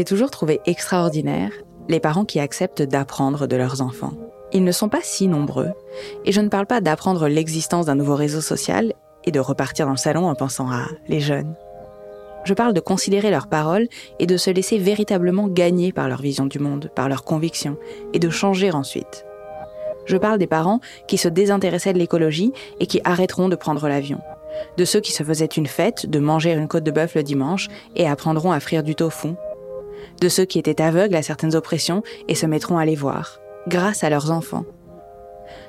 J'ai toujours trouvé extraordinaire les parents qui acceptent d'apprendre de leurs enfants. Ils ne sont pas si nombreux, et je ne parle pas d'apprendre l'existence d'un nouveau réseau social et de repartir dans le salon en pensant à les jeunes. Je parle de considérer leurs paroles et de se laisser véritablement gagner par leur vision du monde, par leurs convictions, et de changer ensuite. Je parle des parents qui se désintéressaient de l'écologie et qui arrêteront de prendre l'avion. De ceux qui se faisaient une fête de manger une côte de bœuf le dimanche et apprendront à frire du tofu de ceux qui étaient aveugles à certaines oppressions et se mettront à les voir, grâce à leurs enfants.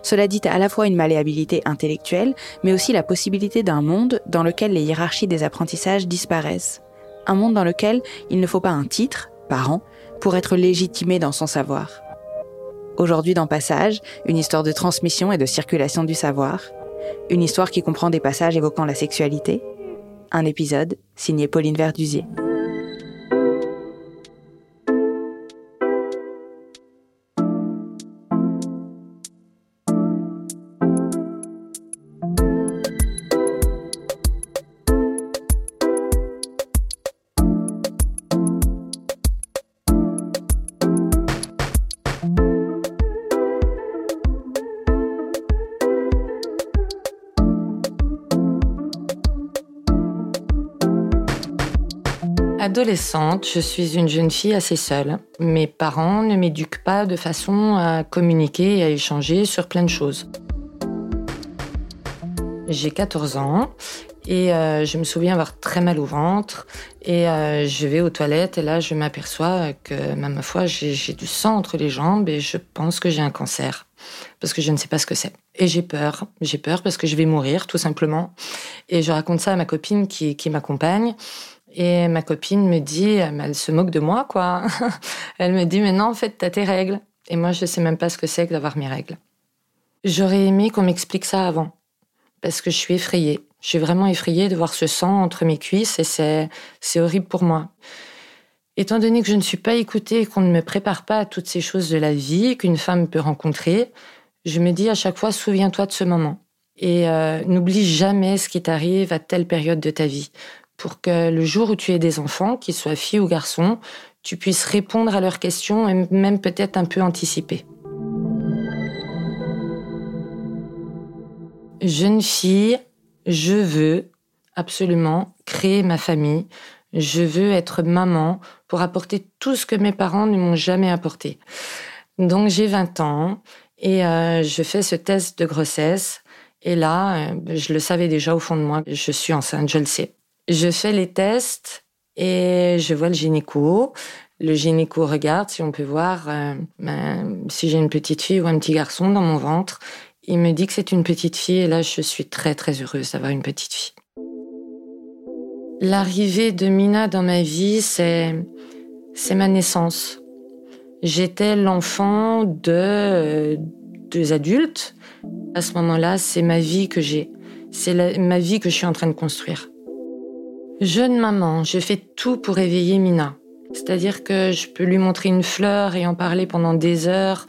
Cela dit à la fois une malléabilité intellectuelle, mais aussi la possibilité d'un monde dans lequel les hiérarchies des apprentissages disparaissent. Un monde dans lequel il ne faut pas un titre, parent, pour être légitimé dans son savoir. Aujourd'hui dans Passage, une histoire de transmission et de circulation du savoir. Une histoire qui comprend des passages évoquant la sexualité. Un épisode signé Pauline Verdusier. Adolescente, je suis une jeune fille assez seule. Mes parents ne m'éduquent pas de façon à communiquer et à échanger sur plein de choses. J'ai 14 ans et euh, je me souviens avoir très mal au ventre et euh, je vais aux toilettes et là je m'aperçois que ma foi j'ai du sang entre les jambes et je pense que j'ai un cancer parce que je ne sais pas ce que c'est. Et j'ai peur, j'ai peur parce que je vais mourir tout simplement. Et je raconte ça à ma copine qui m'accompagne et ma copine me dit, elle se moque de moi, quoi. elle me dit, mais non, en fait, t'as tes règles. Et moi, je sais même pas ce que c'est que d'avoir mes règles. J'aurais aimé qu'on m'explique ça avant. Parce que je suis effrayée. Je suis vraiment effrayée de voir ce sang entre mes cuisses et c'est, c'est horrible pour moi. Étant donné que je ne suis pas écoutée et qu'on ne me prépare pas à toutes ces choses de la vie qu'une femme peut rencontrer, je me dis à chaque fois, souviens-toi de ce moment. Et euh, n'oublie jamais ce qui t'arrive à telle période de ta vie pour que le jour où tu aies des enfants, qu'ils soient filles ou garçons, tu puisses répondre à leurs questions et même peut-être un peu anticiper. Jeune fille, je veux absolument créer ma famille. Je veux être maman pour apporter tout ce que mes parents ne m'ont jamais apporté. Donc j'ai 20 ans et euh, je fais ce test de grossesse. Et là, euh, je le savais déjà au fond de moi, je suis enceinte, je le sais. Je fais les tests et je vois le gynéco. Le gynéco regarde si on peut voir euh, ben, si j'ai une petite fille ou un petit garçon dans mon ventre. Il me dit que c'est une petite fille et là, je suis très très heureuse d'avoir une petite fille. L'arrivée de Mina dans ma vie, c'est c'est ma naissance. J'étais l'enfant de deux adultes. À ce moment-là, c'est ma vie que j'ai. C'est ma vie que je suis en train de construire. Jeune maman, je fais tout pour éveiller Mina. C'est-à-dire que je peux lui montrer une fleur et en parler pendant des heures.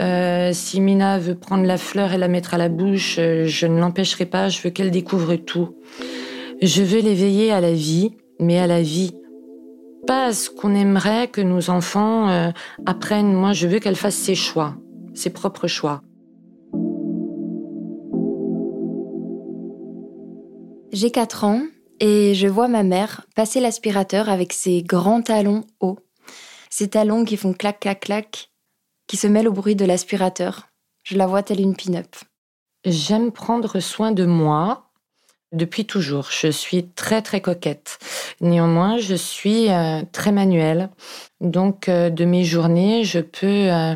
Euh, si Mina veut prendre la fleur et la mettre à la bouche, euh, je ne l'empêcherai pas, je veux qu'elle découvre tout. Je veux l'éveiller à la vie, mais à la vie. Pas à ce qu'on aimerait que nos enfants euh, apprennent. Moi, je veux qu'elle fasse ses choix, ses propres choix. J'ai 4 ans et je vois ma mère passer l'aspirateur avec ses grands talons hauts. Ses talons qui font clac clac clac, qui se mêlent au bruit de l'aspirateur. Je la vois telle une pin-up. J'aime prendre soin de moi depuis toujours. Je suis très très coquette. Néanmoins, je suis euh, très manuelle. Donc, euh, de mes journées, je peux euh,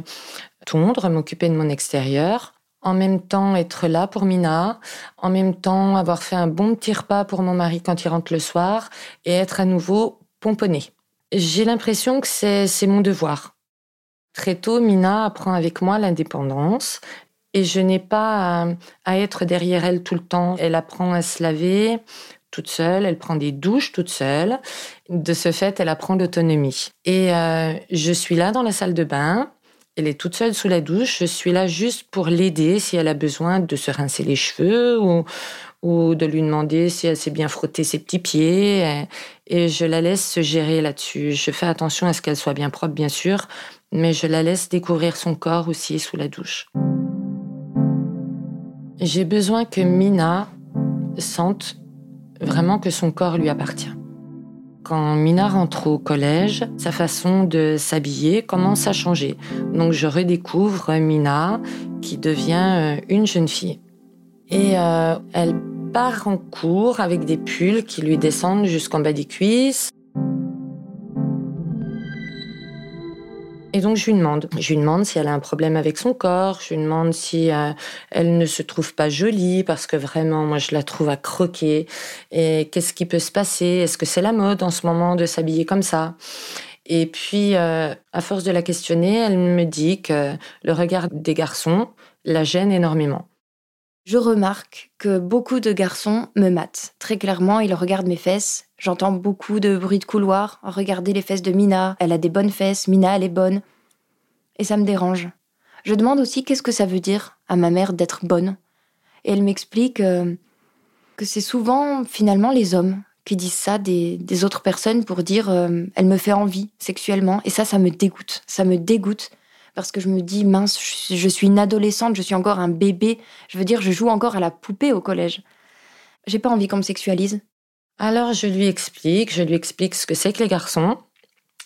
tondre, m'occuper de mon extérieur, en même temps être là pour Mina, en même temps avoir fait un bon petit repas pour mon mari quand il rentre le soir et être à nouveau pomponné. J'ai l'impression que c'est mon devoir. Très tôt, Mina apprend avec moi l'indépendance et je n'ai pas à, être derrière elle tout le temps. Elle apprend à se laver toute seule, elle prend des douches toute seule. De ce fait, elle apprend l'autonomie. Et euh, je suis là dans la salle de bain elle est toute seule sous la douche. Je suis là juste pour l'aider si elle a besoin de se rincer les cheveux ou, de lui demander si elle s'est bien frotter ses petits pieds. Et je la laisse se gérer là-dessus. Je fais attention à ce qu'elle soit bien propre, bien sûr, mais je la laisse découvrir son corps aussi sous la douche. J'ai besoin que Mina sente vraiment que son corps lui appartient. Quand Mina rentre au collège, sa façon de s'habiller commence à changer. Donc je redécouvre Mina qui devient euh, une jeune fille. Et euh, elle part en cours avec des pulls qui lui descendent jusqu'en bas des cuisses. Et donc je lui demande, je lui demande si elle a un problème avec son corps, je lui demande si euh, elle ne se trouve pas jolie parce que vraiment moi je la trouve à croquer et qu'est-ce qui peut se passer? Est-ce que c'est la mode en ce moment de s'habiller comme ça? Et puis euh, à force de la questionner, elle me dit que le regard des garçons la gêne énormément. Je remarque que beaucoup de garçons me matent. Très clairement, ils regardent mes fesses. J'entends beaucoup de bruit de couloir. Regardez les fesses de Mina. Elle a des bonnes fesses. Mina, elle est bonne. Et ça me dérange. Je demande aussi qu'est-ce que ça veut dire à ma mère d'être bonne. Et elle m'explique euh, que c'est souvent finalement les hommes qui disent ça des, autres personnes pour dire euh, elle me fait envie sexuellement. Et ça, ça me dégoûte. Ça me dégoûte parce que je me dis, mince, je suis une adolescente, je suis encore un bébé. Je veux dire, je joue encore à la poupée au collège. J'ai pas envie qu'on me sexualise. Alors je lui explique, je lui explique ce que c'est que les garçons,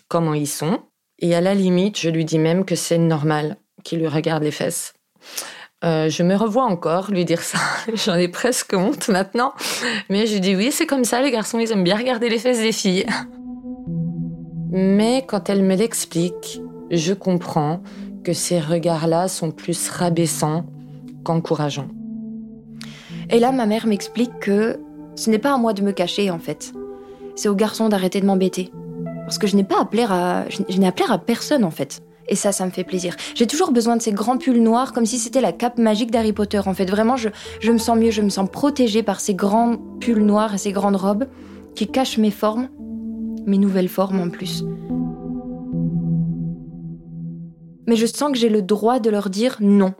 comment ils sont, et à la limite, je lui dis même que c'est normal qu'il lui regarde les fesses. Euh, je me revois encore lui dire ça. J'en ai presque honte maintenant. Mais je dis oui, c'est comme ça, les garçons, ils aiment bien regarder les fesses des filles. Mais quand elle me l'explique, je comprends que ces regards-là sont plus rabaissants qu'encourageants. Et là, ma mère m'explique que ce n'est pas à moi de me cacher, en fait. C'est aux garçons d'arrêter de m'embêter. Parce que je n'ai pas à plaire à, je n'ai à plaire à personne, en fait. Et ça, ça me fait plaisir. J'ai toujours besoin de ces grands pulls noirs, comme si c'était la cape magique d'Harry Potter. En fait, vraiment, je, je me sens mieux, je me sens protégée par ces grands pulls noirs et ces grandes robes qui cachent mes formes, mes nouvelles formes en plus mais je sens que j'ai le droit de leur dire non.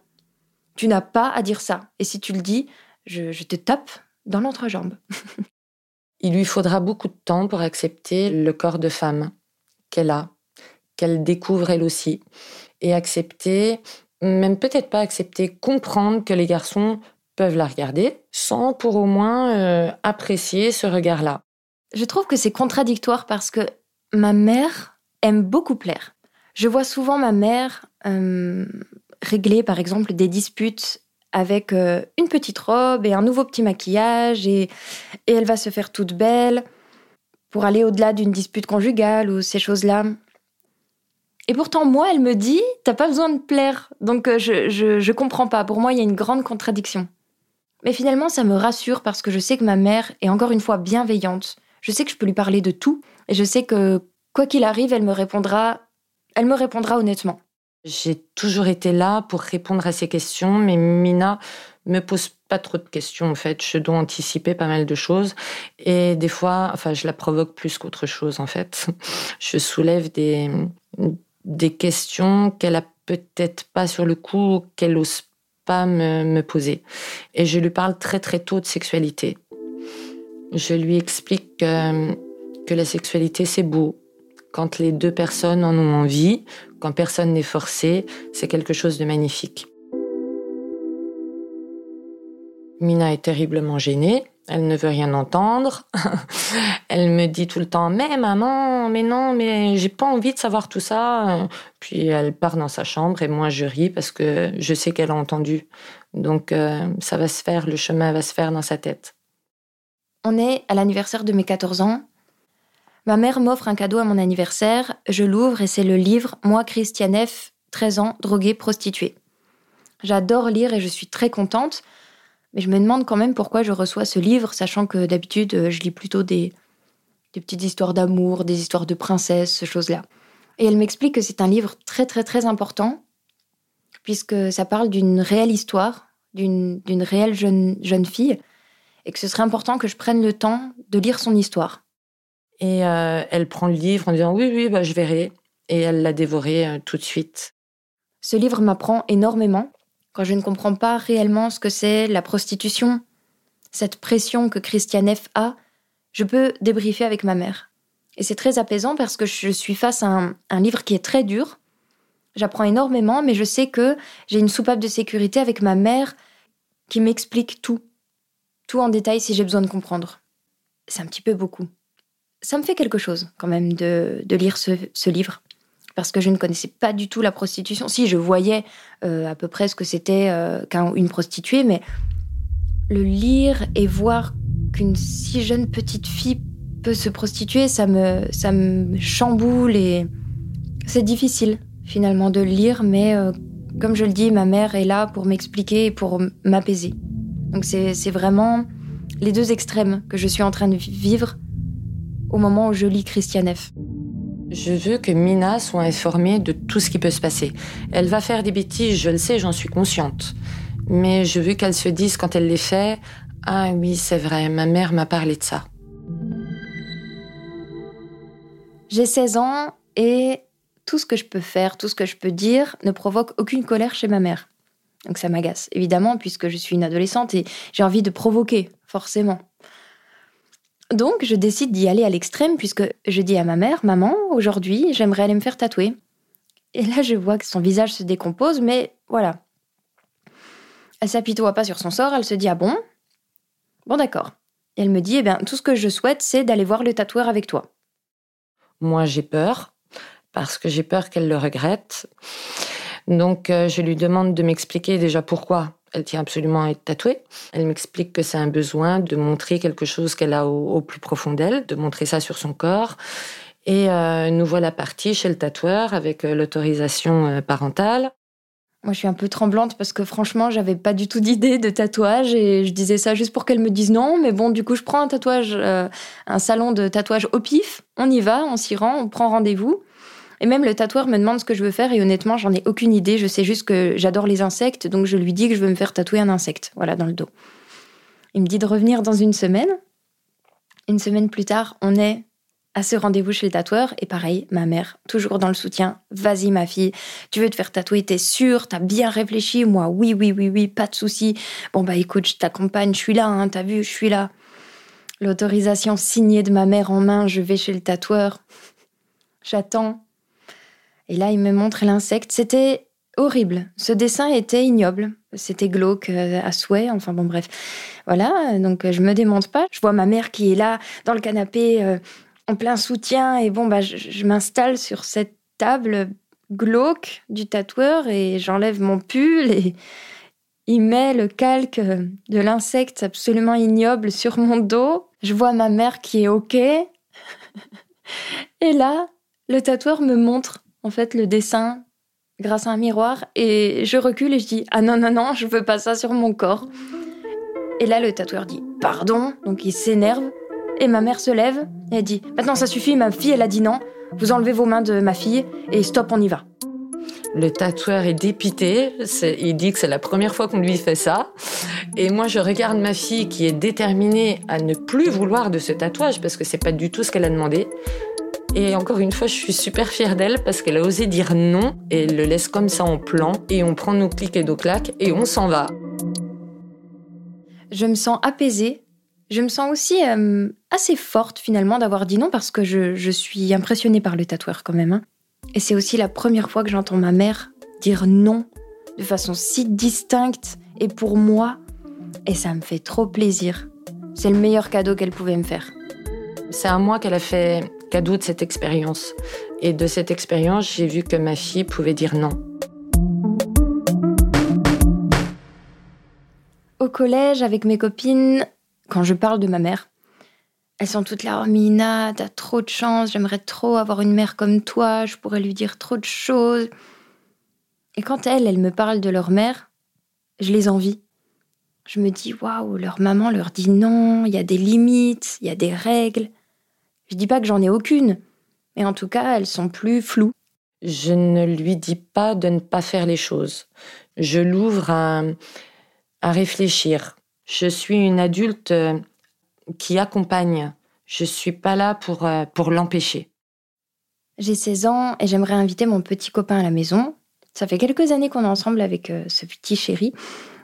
Tu n'as pas à dire ça. Et si tu le dis, je, te tape dans l'entrejambe. Il lui faudra beaucoup de temps pour accepter le corps de femme qu'elle a, qu'elle découvre elle aussi, et accepter, même peut-être pas accepter, comprendre que les garçons peuvent la regarder sans pour au moins euh, apprécier ce regard-là. Je trouve que c'est contradictoire parce que ma mère aime beaucoup plaire. Je vois souvent ma mère euh, régler, par exemple, des disputes avec euh, une petite robe et un nouveau petit maquillage, et, et elle va se faire toute belle pour aller au-delà d'une dispute conjugale ou ces choses-là. Et pourtant, moi, elle me dit, t'as pas besoin de plaire. Donc, euh, je, je, je comprends pas. Pour moi, il y a une grande contradiction. Mais finalement, ça me rassure parce que je sais que ma mère est encore une fois bienveillante. Je sais que je peux lui parler de tout. Et je sais que quoi qu'il arrive, elle me répondra, elle me répondra honnêtement. J'ai toujours été là pour répondre à ces questions, mais Mina me pose pas trop de questions en fait. Je dois anticiper pas mal de choses et des fois, enfin, je la provoque plus qu'autre chose en fait. Je soulève des des questions qu'elle a peut-être pas sur le coup, qu'elle ose pas me, me poser. Et je lui parle très très tôt de sexualité. Je lui explique que, que la sexualité c'est beau, quand les deux personnes en ont envie, quand personne n'est forcé, c'est quelque chose de magnifique. Mina est terriblement gênée. Elle ne veut rien entendre. elle me dit tout le temps "Mais maman, mais non, mais j'ai pas envie de savoir tout ça." Puis elle part dans sa chambre et moi je ris parce que je sais qu'elle a entendu. Donc euh, ça va se faire, le chemin va se faire dans sa tête. On est à l'anniversaire de mes 14 ans Ma mère m'offre un cadeau à mon anniversaire, je l'ouvre et c'est le livre Moi, Christianef, 13 ans, droguée, prostituée. J'adore lire et je suis très contente, mais je me demande quand même pourquoi je reçois ce livre, sachant que d'habitude, euh, je lis plutôt des, petites histoires d'amour, des histoires de princesses, ce choses-là. Et elle m'explique que c'est un livre très très très important, puisque ça parle d'une réelle histoire, d'une réelle jeune, jeune fille, et que ce serait important que je prenne le temps de lire son histoire. Et euh, elle prend le livre en disant oui, oui, bah, je verrai. Et elle l'a dévoré euh, tout de suite. Ce livre m'apprend énormément. Quand je ne comprends pas réellement ce que c'est la prostitution, cette pression que Christiane F. a, je peux débriefer avec ma mère. Et c'est très apaisant parce que je suis face à un, un livre qui est très dur. J'apprends énormément, mais je sais que j'ai une soupape de sécurité avec ma mère qui m'explique tout. Tout en détail si j'ai besoin de comprendre. C'est un petit peu beaucoup ça me fait quelque chose quand même de, lire ce, livre. Parce que je ne connaissais pas du tout la prostitution. Si, je voyais euh, à peu près ce que c'était euh, qu'une prostituée, mais le lire et voir qu'une si jeune petite fille peut se prostituer, ça me, ça me chamboule et c'est difficile finalement de lire, mais euh, comme je le dis, ma mère est là pour m'expliquer et pour m'apaiser. Donc c'est vraiment les deux extrêmes que je suis en train de vivre au moment où je lis Christianef. Je veux que Mina soit informée de tout ce qui peut se passer. Elle va faire des bêtises, je le sais, j'en suis consciente. Mais je veux qu'elle se dise quand elle les fait Ah oui, c'est vrai, ma mère m'a parlé de ça. J'ai 16 ans et tout ce que je peux faire, tout ce que je peux dire ne provoque aucune colère chez ma mère. Donc ça m'agace, évidemment, puisque je suis une adolescente et j'ai envie de provoquer, forcément. Donc, je décide d'y aller à l'extrême puisque je dis à ma mère, maman, aujourd'hui, j'aimerais aller me faire tatouer. Et là, je vois que son visage se décompose, mais voilà. Elle s'apitoie pas sur son sort, elle se dit, ah bon? Bon, d'accord. Et elle me dit, eh bien, tout ce que je souhaite, c'est d'aller voir le tatoueur avec toi. Moi, j'ai peur, parce que j'ai peur qu'elle le regrette. Donc, euh, je lui demande de m'expliquer déjà pourquoi elle tient absolument à être tatouée. Elle m'explique que c'est un besoin de montrer quelque chose qu'elle a au, plus profond d'elle, de montrer ça sur son corps. Et euh, nous voilà partis chez le tatoueur avec euh, l'autorisation euh, parentale. Moi, je suis un peu tremblante parce que franchement, j'avais pas du tout d'idée de tatouage et je disais ça juste pour qu'elle me dise non. Mais bon, du coup, je prends un tatouage, un salon de tatouage au pif. On y va, on s'y rend, on prend rendez-vous. Et même le tatoueur me demande ce que je veux faire et honnêtement, j'en ai aucune idée. Je sais juste que j'adore les insectes, donc je lui dis que je veux me faire tatouer un insecte, voilà, dans le dos. Il me dit de revenir dans une semaine. Une semaine plus tard, on est à ce rendez-vous chez le tatoueur et pareil, ma mère, toujours dans le soutien. Vas-y ma fille, tu veux te faire tatouer, t'es sûre, t'as bien réfléchi Moi, oui, oui, oui, oui, pas de souci. Bon bah écoute, je t'accompagne, je suis là, hein, t'as vu, je suis là. L'autorisation signée de ma mère en main, je vais chez le tatoueur. J'attends. Et là, il me montre l'insecte. C'était horrible. Ce dessin était ignoble. C'était glauque euh, à souhait. Enfin bon, bref. Voilà, donc je me démonte pas. Je vois ma mère qui est là, dans le canapé, euh, en plein soutien. Et bon, bah, je, m'installe sur cette table glauque du tatoueur et j'enlève mon pull et il met le calque de l'insecte absolument ignoble sur mon dos. Je vois ma mère qui est OK. et là, le tatoueur me montre en fait le dessin grâce à un miroir et je recule et je dis ah non non non je veux pas ça sur mon corps et là le tatoueur dit pardon donc il s'énerve et ma mère se lève et elle dit maintenant ça suffit ma fille elle a dit non vous enlevez vos mains de ma fille et stop, on y va. Le tatoueur est dépité. il dit que c'est la première fois qu'on lui fait ça. Et moi, je regarde ma fille qui est déterminée à ne plus vouloir de ce tatouage parce que c'est pas du tout ce qu'elle a demandé. Et encore une fois, je suis super fière d'elle parce qu'elle a osé dire non et elle le laisse comme ça en plan. Et on prend nos clics et nos claques et on s'en va. Je me sens apaisée. Je me sens aussi euh, assez forte finalement d'avoir dit non parce que je, suis impressionnée par le tatoueur quand même. Hein. Et c'est aussi la première fois que j'entends ma mère dire non de façon si distincte et pour moi. Et ça me fait trop plaisir. C'est le meilleur cadeau qu'elle pouvait me faire. C'est à moi qu'elle a fait cadeau de cette expérience. Et de cette expérience, j'ai vu que ma fille pouvait dire non. Au collège, avec mes copines, quand je parle de ma mère, elles sont toutes là, oh Mina, t'as trop de chance, j'aimerais trop avoir une mère comme toi, je pourrais lui dire trop de choses. Et quand elles, elles me parlent de leur mère, je les envie. Je me dis, waouh, leur maman leur dit non, il y a des limites, il y a des règles. Je dis pas que j'en ai aucune, mais en tout cas, elles sont plus floues. Je ne lui dis pas de ne pas faire les choses. Je l'ouvre à, à réfléchir. Je suis une adulte euh, qui accompagne. Je suis pas là pour, euh, pour l'empêcher. J'ai 16 ans et j'aimerais inviter mon petit copain à la maison. Ça fait quelques années qu'on est ensemble avec euh, ce petit chéri.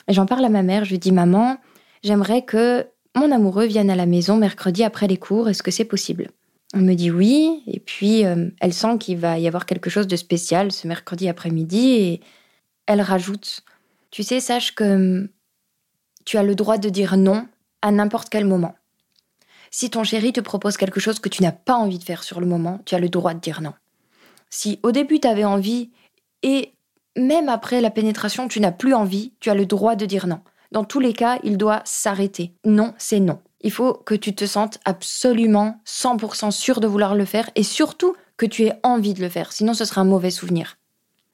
Et j'en parle à ma mère. Je lui dis Maman, j'aimerais que mon amoureux vienne à la maison mercredi après les cours. Est-ce que c'est possible? Elle me dit oui. Et puis, euh, elle sent qu'il va y avoir quelque chose de spécial ce mercredi après-midi. Et elle rajoute Tu sais, sache que tu as le droit de dire non à n'importe quel moment. Si ton chéri te propose quelque chose que tu n'as pas envie de faire sur le moment, tu as le droit de dire non. Si au début tu avais envie et même après la pénétration tu n'as plus envie, tu as le droit de dire non. Dans tous les cas, il doit s'arrêter. Non, c'est non. Il faut que tu te sentes absolument 100% sûr de vouloir le faire et surtout que tu aies envie de le faire, sinon ce sera un mauvais souvenir.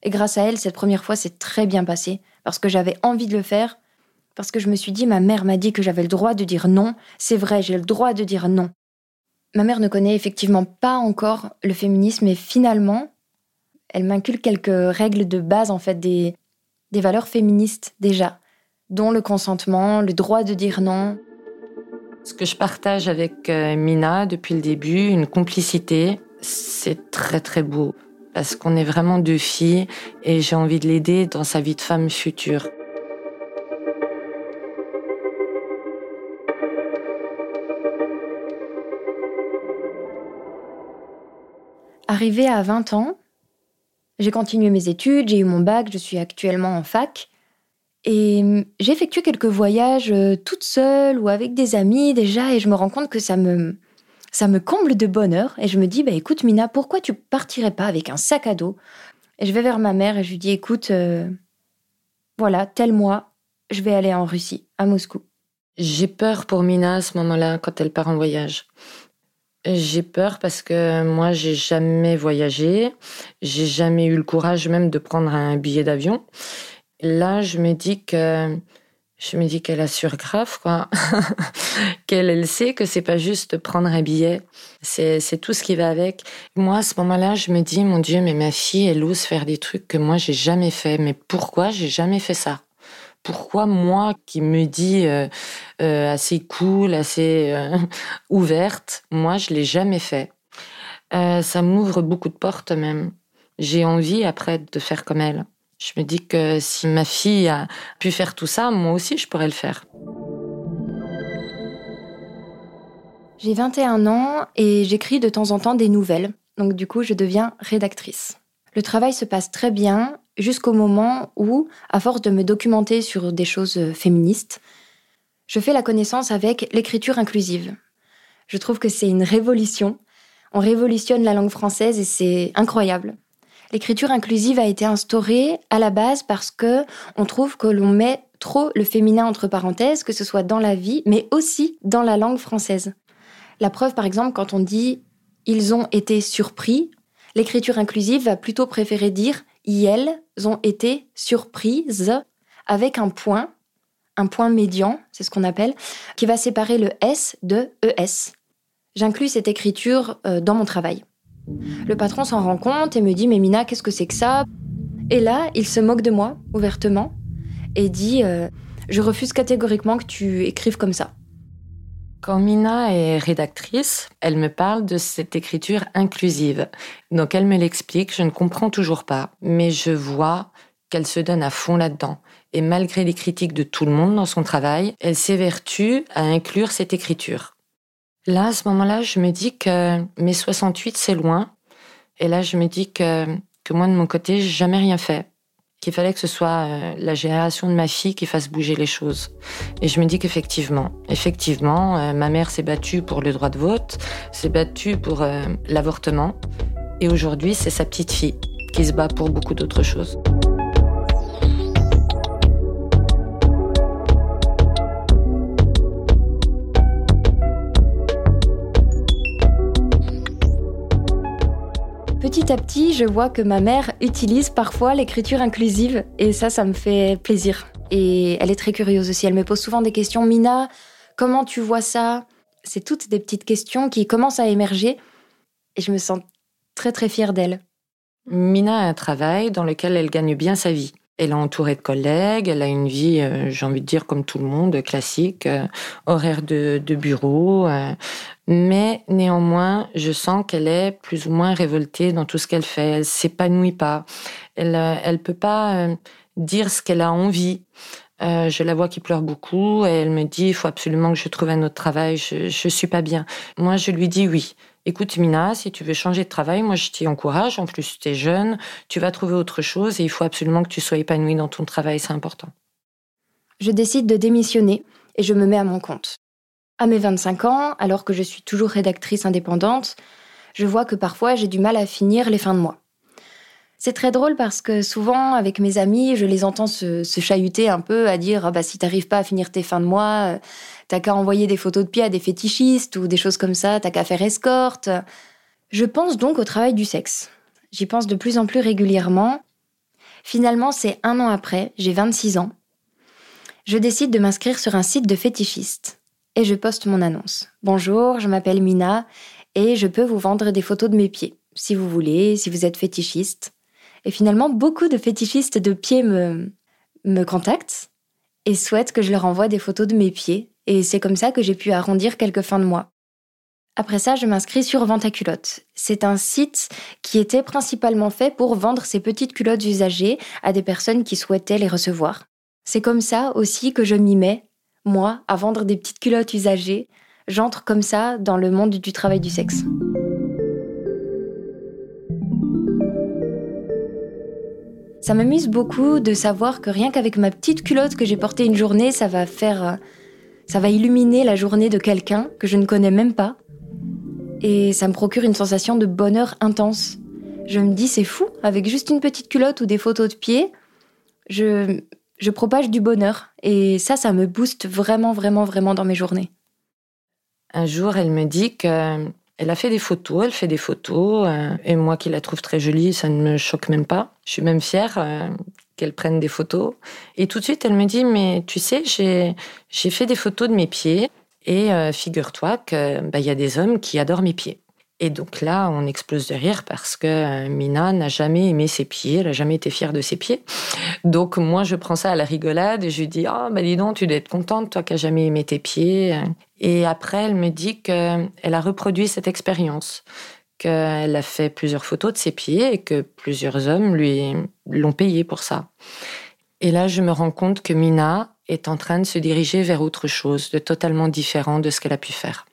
Et grâce à elle, cette première fois, c'est très bien passé parce que j'avais envie de le faire parce que je me suis dit, ma mère m'a dit que j'avais le droit de dire non. C'est vrai, j'ai le droit de dire non. Ma mère ne connaît effectivement pas encore le féminisme et finalement, elle m'inculque quelques règles de base, en fait, des, des valeurs féministes déjà, dont le consentement, le droit de dire non. Ce que je partage avec euh, Mina depuis le début, une complicité, c'est très très beau parce qu'on est vraiment deux filles et j'ai envie de l'aider dans sa vie de femme future. Arrivée à 20 ans, j'ai continué mes études, j'ai eu mon bac, je suis actuellement en fac. Et hum, j'ai effectué quelques voyages euh, toute seule ou avec des amis déjà, et je me rends compte que ça me, ça me comble de bonheur. Et je me dis, bah écoute Mina, pourquoi tu partirais pas avec un sac à dos? Et je vais vers ma mère et je lui dis, écoute, euh, voilà, tel mois, je vais aller en Russie, à Moscou. J'ai peur pour Mina à ce moment-là quand elle part en voyage. J'ai peur parce que moi, j'ai jamais voyagé, j'ai jamais eu le courage même de prendre un billet d'avion. Là, je me dis que je me dis qu'elle assure grave, quoi. qu'elle elle sait que c'est pas juste prendre un billet, c'est c'est tout ce qui va avec. Moi, à ce moment-là, je me dis, mon Dieu, mais ma fille, elle ose faire des trucs que moi j'ai jamais fait. Mais pourquoi j'ai jamais fait ça? Pourquoi moi qui me dis euh, euh, assez cool, assez euh, ouverte, moi je l'ai jamais fait? ça m'ouvre beaucoup de portes même. J'ai envie après de faire comme elle. Je me dis que si ma fille a pu faire tout ça, moi aussi je pourrais le faire. J'ai 21 ans et j'écris de temps en temps des nouvelles. Donc du coup, je deviens rédactrice. Le travail se passe très bien jusqu'au moment où, à force de me documenter sur des choses euh, féministes, je fais la connaissance avec l'écriture inclusive. Je trouve que c'est une révolution. On révolutionne la langue française et c'est incroyable. L'écriture inclusive a été instaurée à la base parce que on trouve que l'on met trop le féminin entre parenthèses, que ce soit dans la vie, mais aussi dans la langue française. La preuve, par exemple, quand on dit ils ont été surpris, l'écriture inclusive va plutôt préférer dire elles ont été surprises avec un point, un point médian, c'est ce qu'on appelle, qui va séparer le S de ES. J'inclus cette écriture euh, dans mon travail. Le patron s'en rend compte et me dit Mais Mina, qu'est-ce que c'est que ça? Et là, il se moque de moi ouvertement et dit euh, Je refuse catégoriquement que tu écrives comme ça. Quand Mina est rédactrice, elle me parle de cette écriture inclusive. Donc elle me l'explique, je ne comprends toujours pas, mais je vois qu'elle se donne à fond là-dedans. Et malgré les critiques de tout le monde dans son travail, elle s'évertue à inclure cette écriture. Là, à ce moment-là, je me dis que mes 68, c'est loin. Et là, je me dis que, que moi, de mon côté, j'ai jamais rien fait. Qu'il fallait que ce soit euh, la génération de ma fille qui fasse bouger les choses. Et je me dis qu'effectivement, effectivement, euh, ma mère s'est battue pour le droit de vote, s'est battue pour euh, l'avortement. Et aujourd'hui, c'est sa petite fille qui se bat pour beaucoup d'autres choses. Petit à petit, je vois que ma mère utilise parfois l'écriture inclusive et ça, ça me fait plaisir. Et elle est très curieuse aussi. Elle me pose souvent des questions. Mina, comment tu vois ça? C'est toutes des petites questions qui commencent à émerger et je me sens très très fière d'elle. Mina a un travail dans lequel elle gagne bien sa vie. Elle est entourée de collègues, elle a une vie, euh, j'ai envie de dire, comme tout le monde, classique, euh, horaire de, bureau. Euh, mais néanmoins, je sens qu'elle est plus ou moins révoltée dans tout ce qu'elle fait. Elle s'épanouit pas. Elle, elle peut pas dire ce qu'elle a envie. je la vois qui pleure beaucoup et elle me dit il faut absolument que je trouve un autre travail. Je, je suis pas bien. Moi, je lui dis oui. Écoute, Mina, si tu veux changer de travail, moi je t'y encourage. En plus, tu es jeune, tu vas trouver autre chose et il faut absolument que tu sois épanouie dans ton travail, c'est important. Je décide de démissionner et je me mets à mon compte. À mes 25 ans, alors que je suis toujours rédactrice indépendante, je vois que parfois j'ai du mal à finir les fins de mois. C'est très drôle parce que souvent, avec mes amis, je les entends se, chahuter un peu à dire ah bah, si t'arrives pas à finir tes fins de mois, euh, t'as qu'à envoyer des photos de pieds à des fétichistes ou des choses comme ça, t'as qu'à faire escorte. Je pense donc au travail du sexe. J'y pense de plus en plus régulièrement. Finalement, c'est un an après, j'ai 26 ans. Je décide de m'inscrire sur un site de fétichistes et je poste mon annonce. Bonjour, je m'appelle Mina et je peux vous vendre des photos de mes pieds, si vous voulez, si vous êtes fétichiste. Et finalement, beaucoup de fétichistes de pieds me, me contactent et souhaitent que je leur envoie des photos de mes pieds. Et c'est comme ça que j'ai pu arrondir quelques fins de mois. Après ça, je m'inscris sur Vente à culottes. C'est un site qui était principalement fait pour vendre ces petites culottes usagées à des personnes qui souhaitaient les recevoir. C'est comme ça aussi que je m'y mets, moi, à vendre des petites culottes usagées. J'entre comme ça dans le monde du travail du sexe. Ça m'amuse beaucoup de savoir que rien qu'avec ma petite culotte que j'ai portée une journée, ça va faire. Ça va illuminer la journée de quelqu'un que je ne connais même pas. Et ça me procure une sensation de bonheur intense. Je me dis, c'est fou, avec juste une petite culotte ou des photos de pied, je, je propage du bonheur. Et ça, ça me booste vraiment, vraiment, vraiment dans mes journées. Un jour, elle me dit que elle a fait des photos, elle fait des photos, euh, et moi qui la trouve très jolie, ça ne me choque même pas. Je suis même fière euh, qu'elle prenne des photos. Et tout de suite, elle me dit, mais tu sais, j'ai fait des photos de mes pieds, et euh, figure-toi que bah, y a des hommes qui adorent mes pieds. Et donc là, on explose de rire parce que Mina n'a jamais aimé ses pieds, elle n'a jamais été fière de ses pieds. Donc moi, je prends ça à la rigolade et je lui dis ah oh, bah dis donc, tu dois être contente toi qui n'as jamais aimé tes pieds. Et après, elle me dit qu'elle a reproduit cette expérience, qu'elle a fait plusieurs photos de ses pieds et que plusieurs hommes lui l'ont payé pour ça. Et là, je me rends compte que Mina est en train de se diriger vers autre chose, de totalement différent de ce qu'elle a pu faire.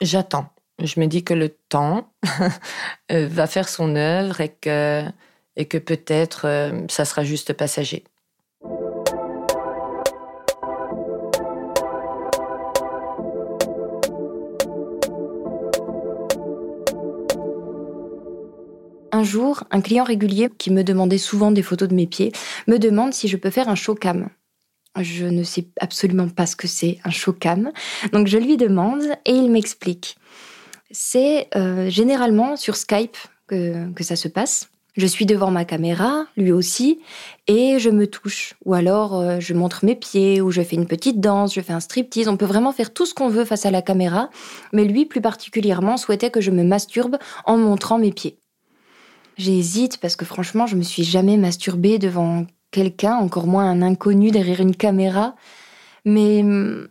J'attends je me dis que le temps va faire son œuvre et que, et que peut-être euh, ça sera juste passager. Un jour, un client régulier qui me demandait souvent des photos de mes pieds me demande si je peux faire un show cam. Je ne sais absolument pas ce que c'est un show cam, donc je lui demande et il m'explique c'est euh, généralement sur Skype que, ça se passe. Je suis devant ma caméra, lui aussi, et je me touche. Ou alors euh, je montre mes pieds, ou je fais une petite danse, je fais un striptease. On peut vraiment faire tout ce qu'on veut face à la caméra, mais lui plus particulièrement souhaitait que je me masturbe en montrant mes pieds. J'hésite parce que franchement, je me suis jamais masturbée devant quelqu'un, encore moins un inconnu derrière une caméra. Mais hum,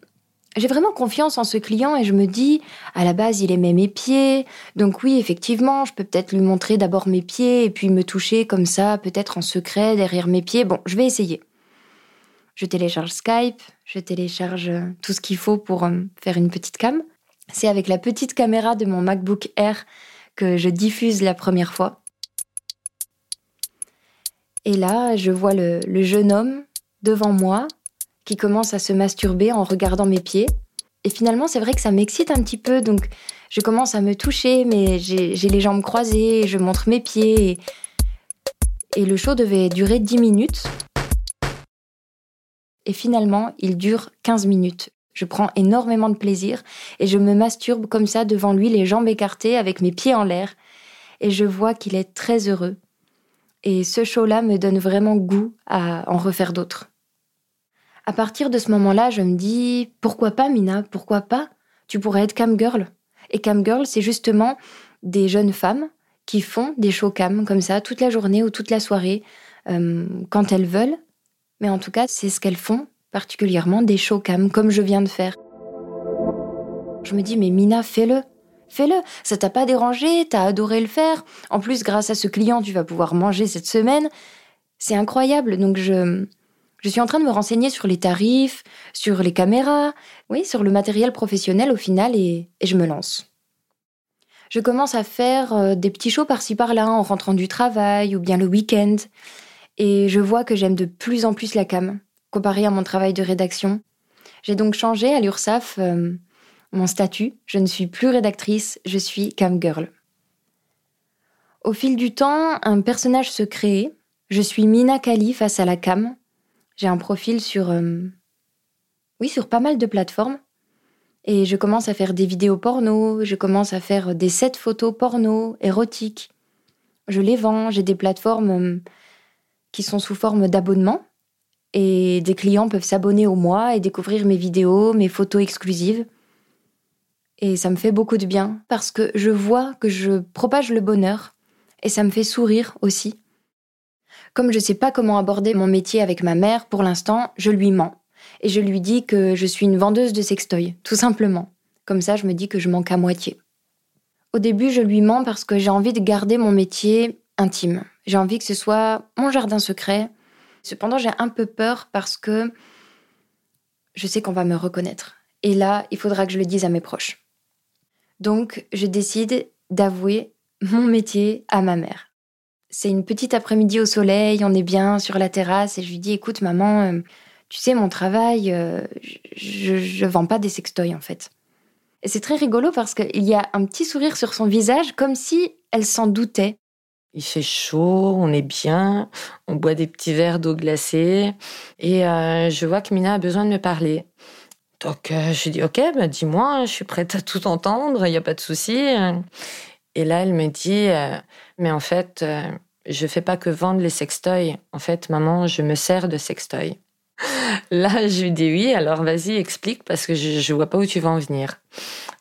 j'ai vraiment confiance en ce client et je me dis, à la base, il aimait mes pieds. Donc oui, effectivement, je peux peut-être lui montrer d'abord mes pieds et puis me toucher comme ça, peut-être en secret derrière mes pieds. Bon, je vais essayer. Je télécharge Skype, je télécharge euh, tout ce qu'il faut pour euh, faire une petite cam. C'est avec la petite caméra de mon MacBook Air que je diffuse la première fois. Et là, je vois le, jeune homme devant moi qui commence à se masturber en regardant mes pieds. Et finalement, c'est vrai que ça m'excite un petit peu, donc je commence à me toucher, mais j'ai les jambes croisées, je montre mes pieds. Et, le show devait durer 10 minutes. Et finalement, il dure 15 minutes. Je prends énormément de plaisir et je me masturbe comme ça devant lui, les jambes écartées, avec mes pieds en l'air. Et je vois qu'il est très heureux. Et ce show-là me donne vraiment goût à en refaire d'autres. À partir de ce moment-là, je me dis pourquoi pas Mina, pourquoi pas? Tu pourrais être cam girl. Et cam girl, c'est justement des jeunes femmes qui font des shows cam comme ça toute la journée ou toute la soirée euh, quand elles veulent. Mais en tout cas, c'est ce qu'elles font, particulièrement des shows cam comme je viens de faire. Je me dis mais Mina, fais-le. Fais-le, ça t'a pas dérangé, t'as adoré le faire. En plus, grâce à ce client, tu vas pouvoir manger cette semaine. C'est incroyable. Donc je, je suis en train de me renseigner sur les tarifs, sur les caméras, oui, sur le matériel professionnel au final et, je me lance. Je commence à faire euh, des petits shows par-ci par-là en rentrant du travail ou bien le week-end. Et je vois que j'aime de plus en plus la cam, comparé à mon travail de rédaction. J'ai donc changé à l'URSAF euh, mon statut. Je ne suis plus rédactrice, je suis cam girl. Au fil du temps, un personnage se crée. Je suis Mina Kali face à la cam, j'ai un profil sur, euh, oui, sur pas mal de plateformes. Et je commence à faire des vidéos porno, je commence à faire des sets photos porno, érotiques. Je les vends, j'ai des plateformes euh, qui sont sous forme d'abonnement. Et des clients peuvent s'abonner au mois et découvrir mes vidéos, mes photos exclusives. Et ça me fait beaucoup de bien parce que je vois que je propage le bonheur et ça me fait sourire aussi. Comme je ne sais pas comment aborder mon métier avec ma mère, pour l'instant, je lui mens. Et je lui dis que je suis une vendeuse de sextoy, tout simplement. Comme ça, je me dis que je manque à moitié. Au début, je lui mens parce que j'ai envie de garder mon métier intime. J'ai envie que ce soit mon jardin secret. Cependant, j'ai un peu peur parce que je sais qu'on va me reconnaître. Et là, il faudra que je le dise à mes proches. Donc, je décide d'avouer mon métier à ma mère c'est une petite après-midi au soleil, on est bien sur la terrasse et je lui dis écoute maman, euh, tu sais mon travail, euh, je, je vends pas des sextoys en fait. Et c'est très rigolo parce qu'il y a un petit sourire sur son visage comme si elle s'en doutait. Il fait chaud, on est bien, on boit des petits verres d'eau glacée et euh, je vois que Mina a besoin de me parler. Donc je lui dis ok, bah, dis-moi, je suis prête à tout entendre, il n'y a pas de souci. Et là, elle me dit, euh, mais en fait, euh, je fais pas que vendre les sextoys. En fait, maman, je me sers de sextoys. Là, je lui dis oui, alors vas-y, explique parce que je, je vois pas où tu vas en venir.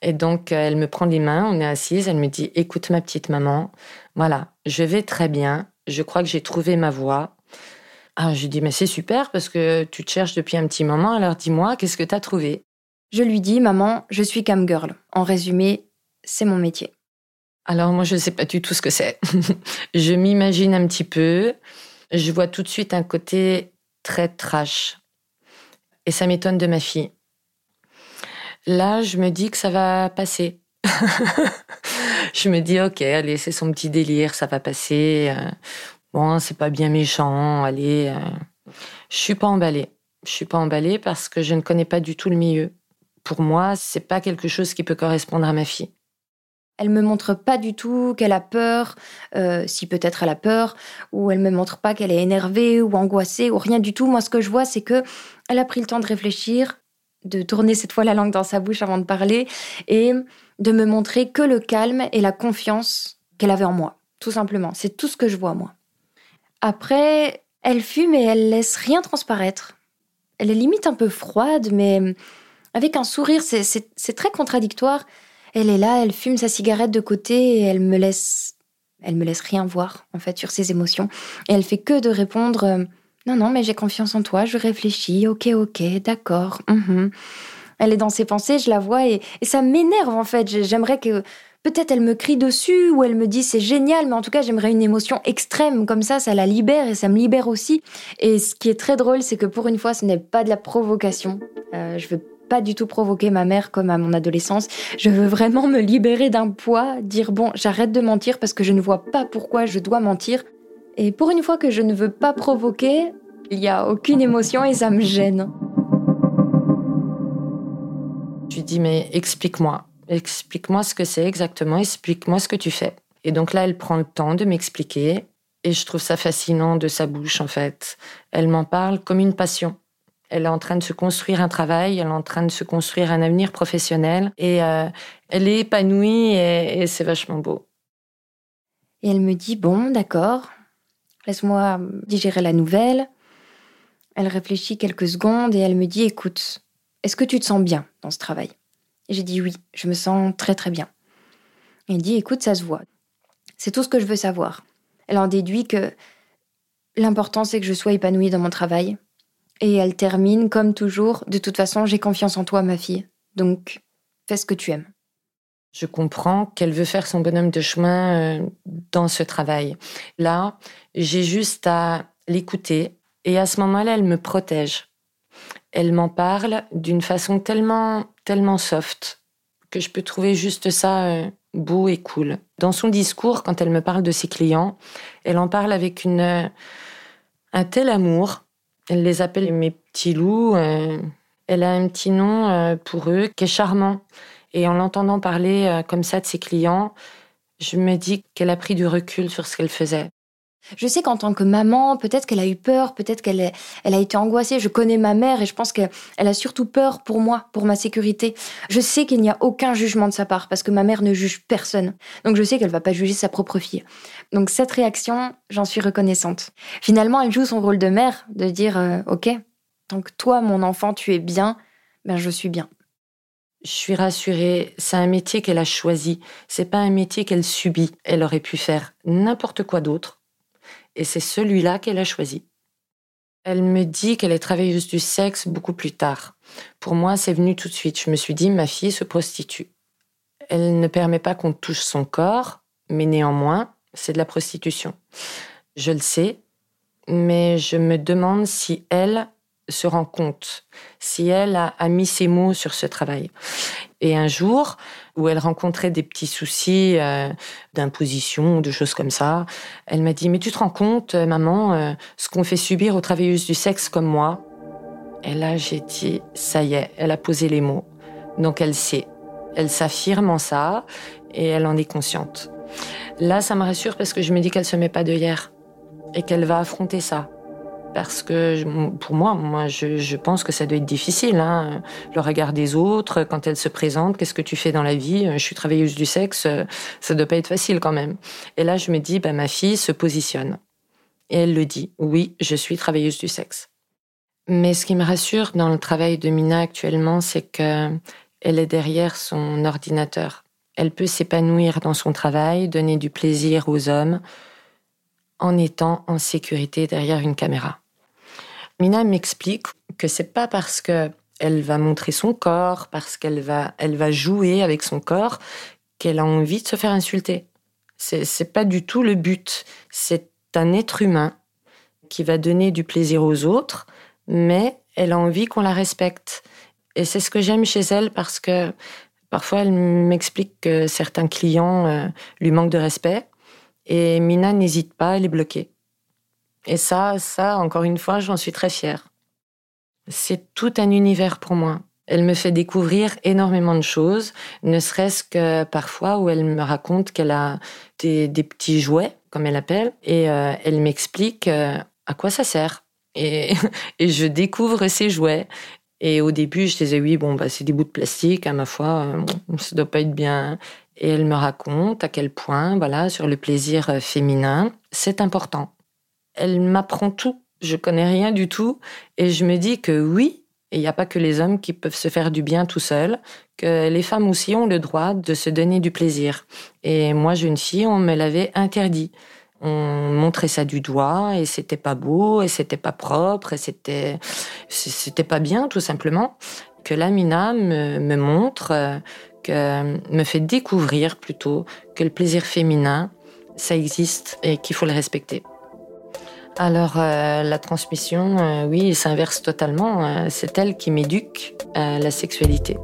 Et donc, euh, elle me prend les mains, on est assise, elle me dit écoute, ma petite maman, voilà, je vais très bien, je crois que j'ai trouvé ma voie. Ah, je lui dis mais c'est super parce que tu te cherches depuis un petit moment, alors dis-moi, qu'est-ce que tu as trouvé? Je lui dis maman, je suis cam girl. En résumé, c'est mon métier. Alors moi, je ne sais pas du tout ce que c'est. je m'imagine un petit peu. Je vois tout de suite un côté très trash. Et ça m'étonne de ma fille. Là, je me dis que ça va passer. je me dis, ok, allez, c'est son petit délire, ça va passer. Bon, c'est pas bien méchant, allez. Euh. Je suis pas emballée. Je suis pas emballée parce que je ne connais pas du tout le milieu. Pour moi, c'est pas quelque chose qui peut correspondre à ma fille. Elle me montre pas du tout qu'elle a peur, euh, si peut-être elle a peur, ou elle me montre pas qu'elle est énervée ou angoissée ou rien du tout. Moi, ce que je vois, c'est que elle a pris le temps de réfléchir, de tourner cette fois la langue dans sa bouche avant de parler et de me montrer que le calme et la confiance qu'elle avait en moi. tout simplement. C'est tout ce que je vois, moi. Après, elle fume et elle laisse rien transparaître. Elle est limite un peu froide, mais avec un sourire, c'est très contradictoire. Elle est là, elle fume sa cigarette de côté et elle me laisse, elle me laisse rien voir en fait sur ses émotions. Et elle fait que de répondre euh, non non mais j'ai confiance en toi, je réfléchis, ok ok d'accord. Mhm. Elle est dans ses pensées, je la vois et, et ça m'énerve en fait. J'aimerais que peut-être elle me crie dessus ou elle me dit c'est génial, mais en tout cas j'aimerais une émotion extrême comme ça, ça la libère et ça me libère aussi. Et ce qui est très drôle, c'est que pour une fois, ce n'est pas de la provocation. Euh, je veux pas du tout provoquer ma mère comme à mon adolescence. Je veux vraiment me libérer d'un poids, dire bon, j'arrête de mentir parce que je ne vois pas pourquoi je dois mentir. Et pour une fois que je ne veux pas provoquer, il n'y a aucune émotion et ça me gêne. Lui dis mais explique-moi, explique-moi ce que c'est exactement, explique-moi ce que tu fais. Et donc là, elle prend le temps de m'expliquer et je trouve ça fascinant de sa bouche en fait. Elle m'en parle comme une passion. Elle est en train de se construire un travail, elle est en train de se construire un avenir professionnel et euh, elle est épanouie et, c'est vachement beau. Et elle me dit bon, d'accord, laisse-moi digérer la nouvelle. Elle réfléchit quelques secondes et elle me dit écoute, est-ce que tu te sens bien dans ce travail? J'ai dit oui, je me sens très très bien. Elle dit écoute, ça se voit. C'est tout ce que je veux savoir. Elle en déduit que l'important c'est que je sois épanouie dans mon travail, et elle termine comme toujours, de toute façon, j'ai confiance en toi, ma fille. Donc, fais ce que tu aimes. Je comprends qu'elle veut faire son bonhomme de chemin euh, dans ce travail. Là, j'ai juste à l'écouter et à ce moment-là, elle me protège. Elle m'en parle d'une façon tellement, tellement soft que je peux trouver juste ça euh, beau et cool. Dans son discours, quand elle me parle de ses clients, elle en parle avec euh, un tel amour elle les appelle mes petits loups. Euh, elle a un petit nom pour eux qui est charmant. Et en l'entendant parler comme ça de ses clients, je me dis qu'elle a pris du recul sur ce qu'elle faisait. Je sais qu'en tant que maman, peut-être qu'elle a eu peur, peut-être qu'elle elle a été angoissée. Je connais ma mère et je pense qu'elle a surtout peur pour moi, pour ma sécurité. Je sais qu'il n'y a aucun jugement de sa part parce que ma mère ne juge personne. Donc je sais qu'elle va pas juger sa propre fille. Donc cette réaction, j'en suis reconnaissante. Finalement, elle joue son rôle de mère, de dire euh, OK, tant que toi, mon enfant, tu es bien, ben je suis bien. Je suis rassurée, c'est un métier qu'elle a choisi, c'est pas un métier qu'elle subit. Elle aurait pu faire n'importe quoi d'autre et c'est celui-là qu'elle a choisi. Elle me dit qu'elle est travailleuse du sexe beaucoup plus tard. Pour moi, c'est venu tout de suite. Je me suis dit, ma fille se prostitue. Elle ne permet pas qu'on touche son corps, mais néanmoins, c'est de la prostitution. Je le sais, mais je me demande si elle se rend compte, si elle a, mis ses mots sur ce travail. Et un jour, où elle rencontrait des petits soucis euh, d'imposition, de choses comme ça, elle m'a dit, mais tu te rends compte, euh, maman, euh, ce qu'on fait subir aux travailleuses du sexe comme moi? Et là, j'ai dit, ça y est, elle a posé les mots. Donc elle sait, elle s'affirme en ça, et elle en est consciente. Là, ça me rassure parce que je me dis qu'elle se met pas de hier et qu'elle va affronter ça parce que pour moi, moi, je, pense que ça doit être difficile. Hein. Le regard des autres, quand elles se présentent, qu'est-ce que tu fais dans la vie? Je suis travailleuse du sexe, ça doit pas être facile quand même. Et là, je me dis, bah, ma fille se positionne. Et elle le dit, oui, je suis travailleuse du sexe. Mais ce qui me rassure dans le travail de Mina actuellement, c'est que elle est derrière son ordinateur. Elle peut s'épanouir dans son travail, donner du plaisir aux hommes, en étant en sécurité derrière une caméra. Mina m'explique que c'est pas parce que elle va montrer son corps, parce qu'elle va, elle va jouer avec son corps, qu'elle a envie de se faire insulter. C'est, c'est pas du tout le but. C'est un être humain qui va donner du plaisir aux autres, mais elle a envie qu'on la respecte. Et c'est ce que j'aime chez elle parce que parfois elle m'explique que certains clients euh, lui manquent de respect et Mina n'hésite pas à les bloquer. Et ça, ça, encore une fois, j'en suis très fière. C'est tout un univers pour moi. Elle me fait découvrir énormément de choses, ne serait-ce que parfois où elle me raconte qu'elle a des, petits jouets, comme elle appelle, et euh, elle m'explique euh, à quoi ça sert. Et, et, je découvre ces jouets. Et au début, je disais oui, bon, bah, c'est des bouts de plastique, à ma foi, euh, ça doit pas être bien. Et elle me raconte à quel point, voilà, sur le plaisir euh, féminin, c'est important. Elle m'apprend tout. Je connais rien du tout. Et je me dis que oui, il n'y a pas que les hommes qui peuvent se faire du bien tout seuls, que les femmes aussi ont le droit de se donner du plaisir. Et moi, jeune fille, on me l'avait interdit. On montrait ça du doigt et c'était pas beau et c'était pas propre et c'était c'était pas bien tout simplement. Que Lamina me, me montre, euh, me fait découvrir plutôt que le plaisir féminin ça existe et qu'il faut le respecter. Alors euh, la transmission, euh, oui, s'inverse totalement. c'est elle qui m'éduque la sexualité.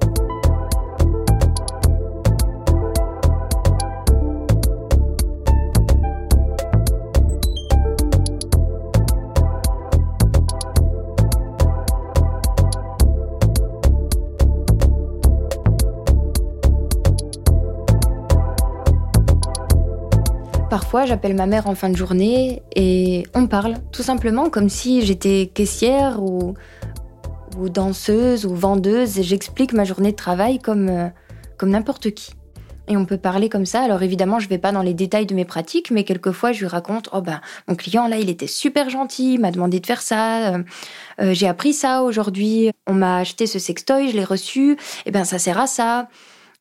J'appelle ma mère en fin de journée et on parle, tout simplement comme si j'étais caissière ou, danseuse ou vendeuse et j'explique ma journée de travail comme, euh, comme n'importe qui. Et on peut parler comme ça. Alors évidemment, je vais pas dans les détails de mes pratiques, mais quelquefois je lui raconte oh ben mon client là, il était super gentil, il m'a demandé de faire ça. Euh, euh, j'ai appris ça aujourd'hui. On m'a acheté ce sextoy, je l'ai reçu. Et eh ben ça sert à ça.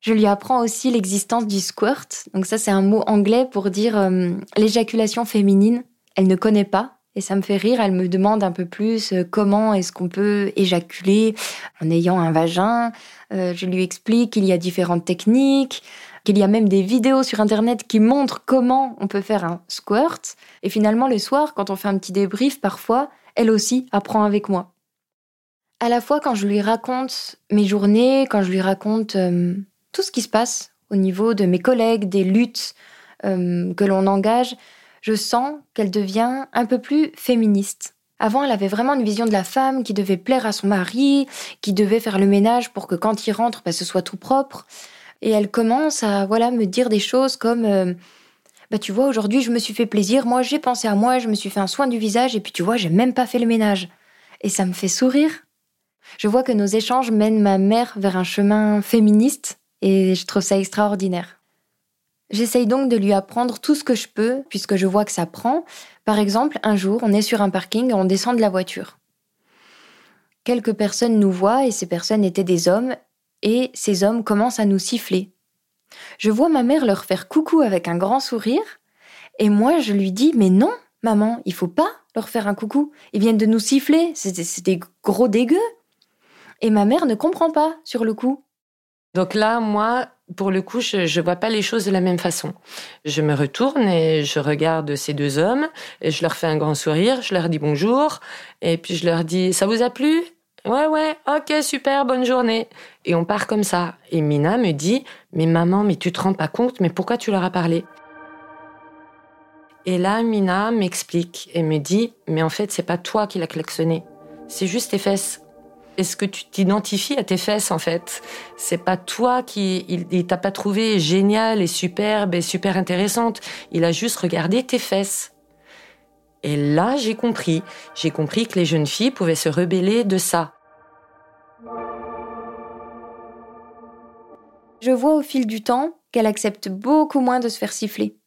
Je lui apprends aussi l'existence du squirt. Donc ça, c'est un mot anglais pour dire euh, l'éjaculation féminine. Elle ne connaît pas. Et ça me fait rire, elle me demande un peu plus euh, comment est-ce qu'on peut éjaculer en ayant un vagin. Euh, je lui explique qu'il y a différentes techniques, qu'il y a même des vidéos sur Internet qui montrent comment on peut faire un squirt. Et finalement, le soir, quand on fait un petit débrief, parfois, elle aussi apprend avec moi. À la fois, quand je lui raconte mes journées, quand je lui raconte tout ce qui se passe au niveau de mes collègues, des luttes euh, que l'on engage, je sens qu'elle devient un peu plus féministe. Avant, elle avait vraiment une vision de la femme qui devait plaire à son mari, qui devait faire le ménage pour que quand il rentre, bah, ce soit tout propre. Et elle commence à voilà me dire des choses comme euh, bah tu vois aujourd'hui je me suis fait plaisir, moi j'ai pensé à moi, je me suis fait un soin du visage et puis tu vois j'ai même pas fait le ménage. Et ça me fait sourire. Je vois que nos échanges mènent ma mère vers un chemin féministe et je trouve ça extraordinaire. J'essaye donc de lui apprendre tout ce que je peux, puisque je vois que ça prend. Par exemple, un jour, on est sur un parking et on descend de la voiture. Quelques personnes nous voient et ces personnes étaient des hommes, et ces hommes commencent à nous siffler. Je vois ma mère leur faire coucou avec un grand sourire, et moi je lui dis Mais non, maman, il faut pas leur faire un coucou. Ils viennent de nous siffler, c'est des gros dégueux. Et ma mère ne comprend pas sur le coup. Donc là, moi, pour le coup, je ne vois pas les choses de la même façon. Je me retourne et je regarde ces deux hommes et je leur fais un grand sourire, je leur dis bonjour et puis je leur dis ça vous a plu? Ouais ouais, ok super, bonne journée. Et on part comme ça. Et Mina me dit mais maman, mais tu te rends pas compte, mais pourquoi tu leur as parlé? Et là, Mina m'explique et me dit mais en fait c'est pas toi qui l'as klaxonné, c'est juste tes fesses. Est-ce que tu t'identifies à tes fesses en fait? C'est pas toi qui il, t'a pas trouvé génial et superbe et super intéressante. Il a juste regardé tes fesses. Et là, j'ai compris. J'ai compris que les jeunes filles pouvaient se rebeller de ça. Je vois au fil du temps qu'elle accepte beaucoup moins de se faire siffler.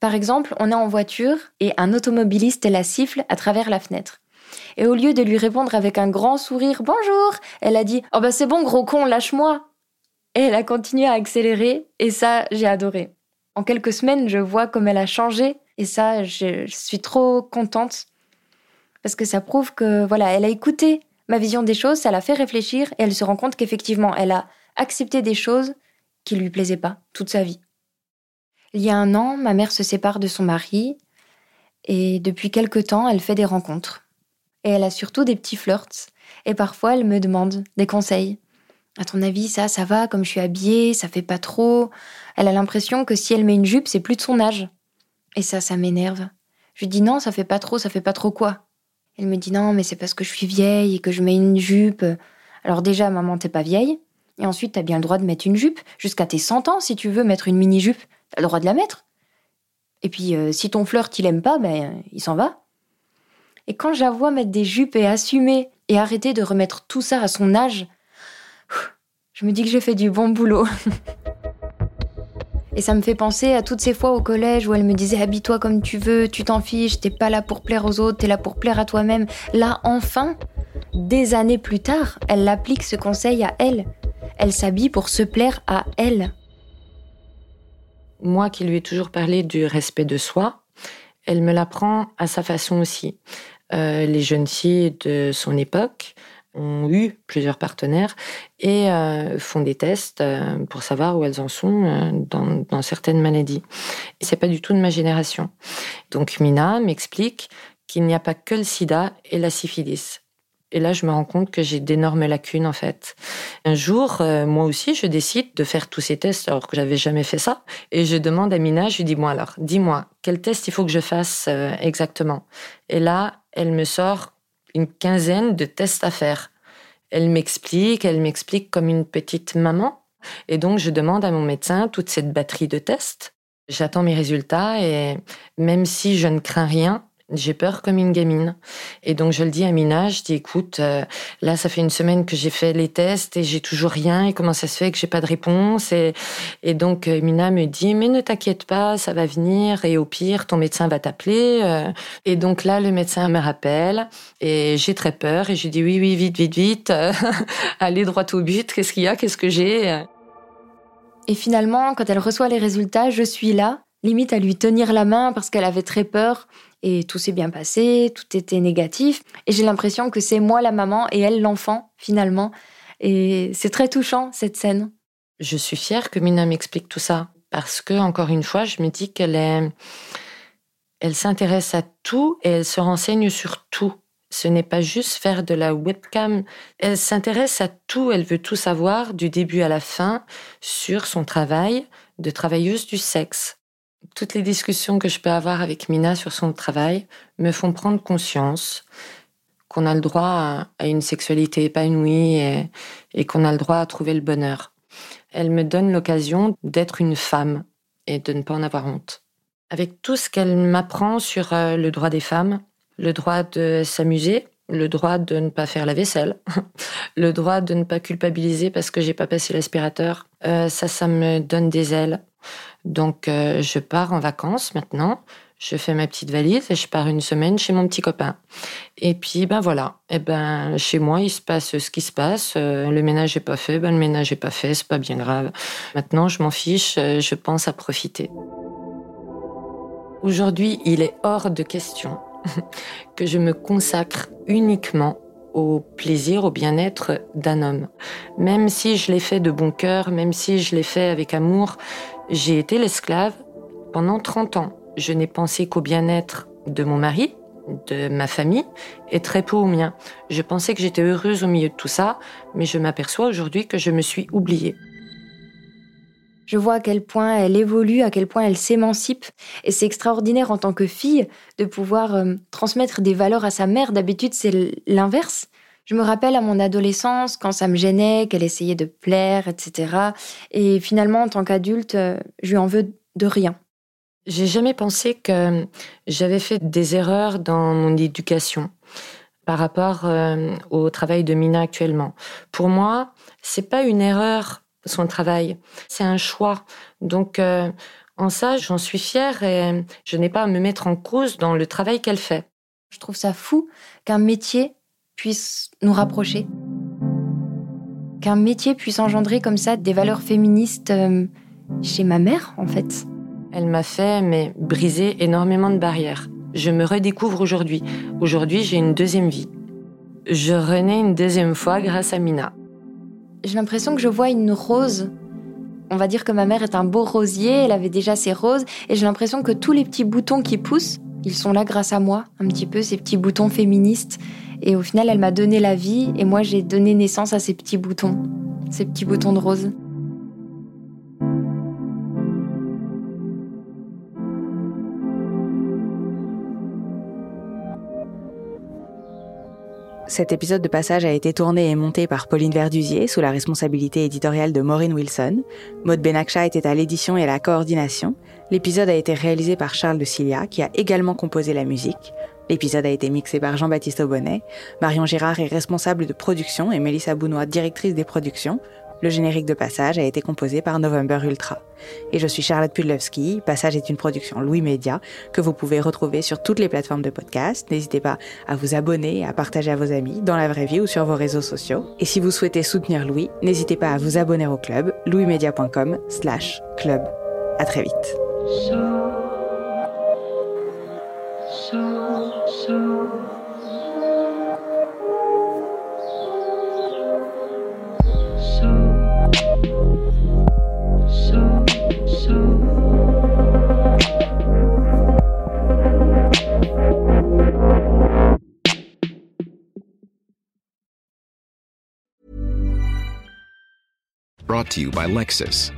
Par exemple, on est en voiture et un automobiliste la siffle à travers la fenêtre. Et au lieu de lui répondre avec un grand sourire Bonjour, elle a dit Oh bah c'est bon, gros con, lâche-moi. Et elle a continué à accélérer, et ça, j'ai adoré. En quelques semaines, je vois comme elle a changé, et ça, je, suis trop contente. Parce que ça prouve que, voilà, elle a écouté ma vision des choses, ça l'a fait réfléchir, et elle se rend compte qu'effectivement, elle a accepté des choses qui lui plaisaient pas toute sa vie. Il y a un an, ma mère se sépare de son mari, et depuis quelque temps, elle fait des rencontres. Et elle a surtout des petits flirts. Et parfois, elle me demande des conseils. À ton avis, ça, ça va, comme je suis habillée, ça fait pas trop. Elle a l'impression que si elle met une jupe, c'est plus de son âge. Et ça, ça m'énerve. Je lui dis non, ça fait pas trop, ça fait pas trop quoi? Elle me dit non, mais c'est parce que je suis vieille et que je mets une jupe. Alors déjà, maman, t'es pas vieille. Et ensuite, t'as bien le droit de mettre une jupe. Jusqu'à tes 100 ans, si tu veux mettre une mini-jupe, t'as le droit de la mettre. Et puis, euh, si ton flirt, il aime pas, ben, il s'en va. Et quand je la vois mettre des jupes et assumer et arrêter de remettre tout ça à son âge, je me dis que j'ai fait du bon boulot. Et ça me fait penser à toutes ces fois au collège où elle me disait habille-toi comme tu veux, tu t'en fiches, t'es pas là pour plaire aux autres, t'es là pour plaire à toi-même. Là, enfin, des années plus tard, elle applique ce conseil à elle. Elle s'habille pour se plaire à elle. Moi qui lui ai toujours parlé du respect de soi, elle me l'apprend à sa façon aussi. Euh, les jeunes filles de son époque ont eu plusieurs partenaires et euh, font des tests euh, pour savoir où elles en sont dans, certaines maladies. Et c'est pas du tout de ma génération. Donc Mina m'explique qu'il n'y a pas que le sida et la syphilis. Et là, je me rends compte que j'ai d'énormes lacunes en fait. Un jour, moi aussi, je décide de faire tous ces tests alors que j'avais jamais fait ça. Et je demande à Mina, je lui dis moi alors, dis-moi quel test il faut que je fasse exactement? Et là, elle me sort une quinzaine de tests à faire. Elle m'explique, elle m'explique comme une petite maman. Et donc, je demande à mon médecin toute cette batterie de tests. J'attends mes résultats et même si je ne crains rien, j'ai peur comme une gamine. Et donc je le dis à Mina, je dis écoute, euh, là ça fait une semaine que j'ai fait les tests et j'ai toujours rien. Et comment ça se fait que j'ai pas de réponse? Et, et donc euh, Mina me dit mais ne t'inquiète pas, ça va venir et au pire ton médecin va t'appeler. Euh. Et donc là le médecin me rappelle et j'ai très peur et je dis oui oui vite vite vite, allez droit au but. Qu'est-ce qu'il y a? Qu'est-ce que j'ai? Et finalement quand elle reçoit les résultats, je suis là limite à lui tenir la main parce qu'elle avait très peur et tout s'est bien passé, tout était négatif. Et j'ai l'impression que c'est moi la maman et elle l'enfant, finalement. Et c'est très touchant, cette scène. Je suis fière que Mina m'explique tout ça. Parce que, encore une fois, je me dis qu'elle est. Elle s'intéresse à tout et elle se renseigne sur tout. Ce n'est pas juste faire de la webcam. Elle s'intéresse à tout, elle veut tout savoir du début à la fin sur son travail de travailleuse du sexe. Toutes les discussions que je peux avoir avec Mina sur son travail me font prendre conscience qu'on a le droit à, une sexualité épanouie et, qu'on a le droit à trouver le bonheur. Elle me donne l'occasion d'être une femme et de ne pas en avoir honte. Avec tout ce qu'elle m'apprend sur euh, le droit des femmes, le droit de s'amuser, le droit de ne pas faire la vaisselle, le droit de ne pas culpabiliser parce que j'ai pas passé l'aspirateur, euh, ça, ça me donne des ailes. Donc, euh, je pars en vacances maintenant. Je fais ma petite valise et je pars une semaine chez mon petit copain. Et puis, ben voilà. Et eh ben, chez moi, il se passe ce qui se passe. Euh, le ménage est pas fait. Ben, le ménage est pas fait. C'est pas bien grave. Maintenant, je m'en fiche. Euh, je pense à profiter. Aujourd'hui, il est hors de question que je me consacre uniquement au plaisir, au bien-être d'un homme. Même si je l'ai fait de bon cœur, même si je l'ai fait avec amour, j'ai été l'esclave pendant 30 ans. Je n'ai pensé qu'au bien-être de mon mari, de ma famille, et très peu au mien. Je pensais que j'étais heureuse au milieu de tout ça, mais je m'aperçois aujourd'hui que je me suis oubliée. Je vois à quel point elle évolue, à quel point elle s'émancipe. Et c'est extraordinaire en tant que fille de pouvoir euh, transmettre des valeurs à sa mère. D'habitude, c'est l'inverse. Je me rappelle à mon adolescence, quand ça me gênait, qu'elle essayait de plaire, etc. Et finalement, en tant qu'adulte, je lui en veux de rien. J'ai jamais pensé que j'avais fait des erreurs dans mon éducation par rapport euh, au travail de Mina actuellement. Pour moi, c'est pas une erreur son travail, c'est un choix. Donc euh, en ça, j'en suis fière et je n'ai pas à me mettre en cause dans le travail qu'elle fait. Je trouve ça fou qu'un métier puisse nous rapprocher. Qu'un métier puisse engendrer comme ça des valeurs féministes euh, chez ma mère, en fait. Elle m'a fait, mais briser énormément de barrières. Je me redécouvre aujourd'hui. Aujourd'hui, j'ai une deuxième vie. Je renais une deuxième fois grâce à Mina. J'ai l'impression que je vois une rose. On va dire que ma mère est un beau rosier, elle avait déjà ses roses, et j'ai l'impression que tous les petits boutons qui poussent, ils sont là grâce à moi, un petit peu, ces petits boutons féministes. Et au final, elle m'a donné la vie et moi, j'ai donné naissance à ces petits boutons, ces petits boutons de rose. Cet épisode de passage a été tourné et monté par Pauline Verdusier sous la responsabilité éditoriale de Maureen Wilson. Maud Benakcha était à l'édition et à la coordination. L'épisode a été réalisé par Charles de Cilia, qui a également composé la musique. L'épisode a été mixé par Jean-Baptiste Aubonnet. Marion Girard est responsable de production et Mélissa Bounois directrice des productions. Le générique de Passage a été composé par November Ultra. Et je suis Charlotte Pudlowski. Passage est une production Louis Média que vous pouvez retrouver sur toutes les plateformes de podcast. N'hésitez pas à vous abonner et à partager à vos amis dans la vraie vie ou sur vos réseaux sociaux. Et si vous souhaitez soutenir Louis, n'hésitez pas à vous abonner au club louismedia.com slash club. À très vite. Brought to you by Lexus.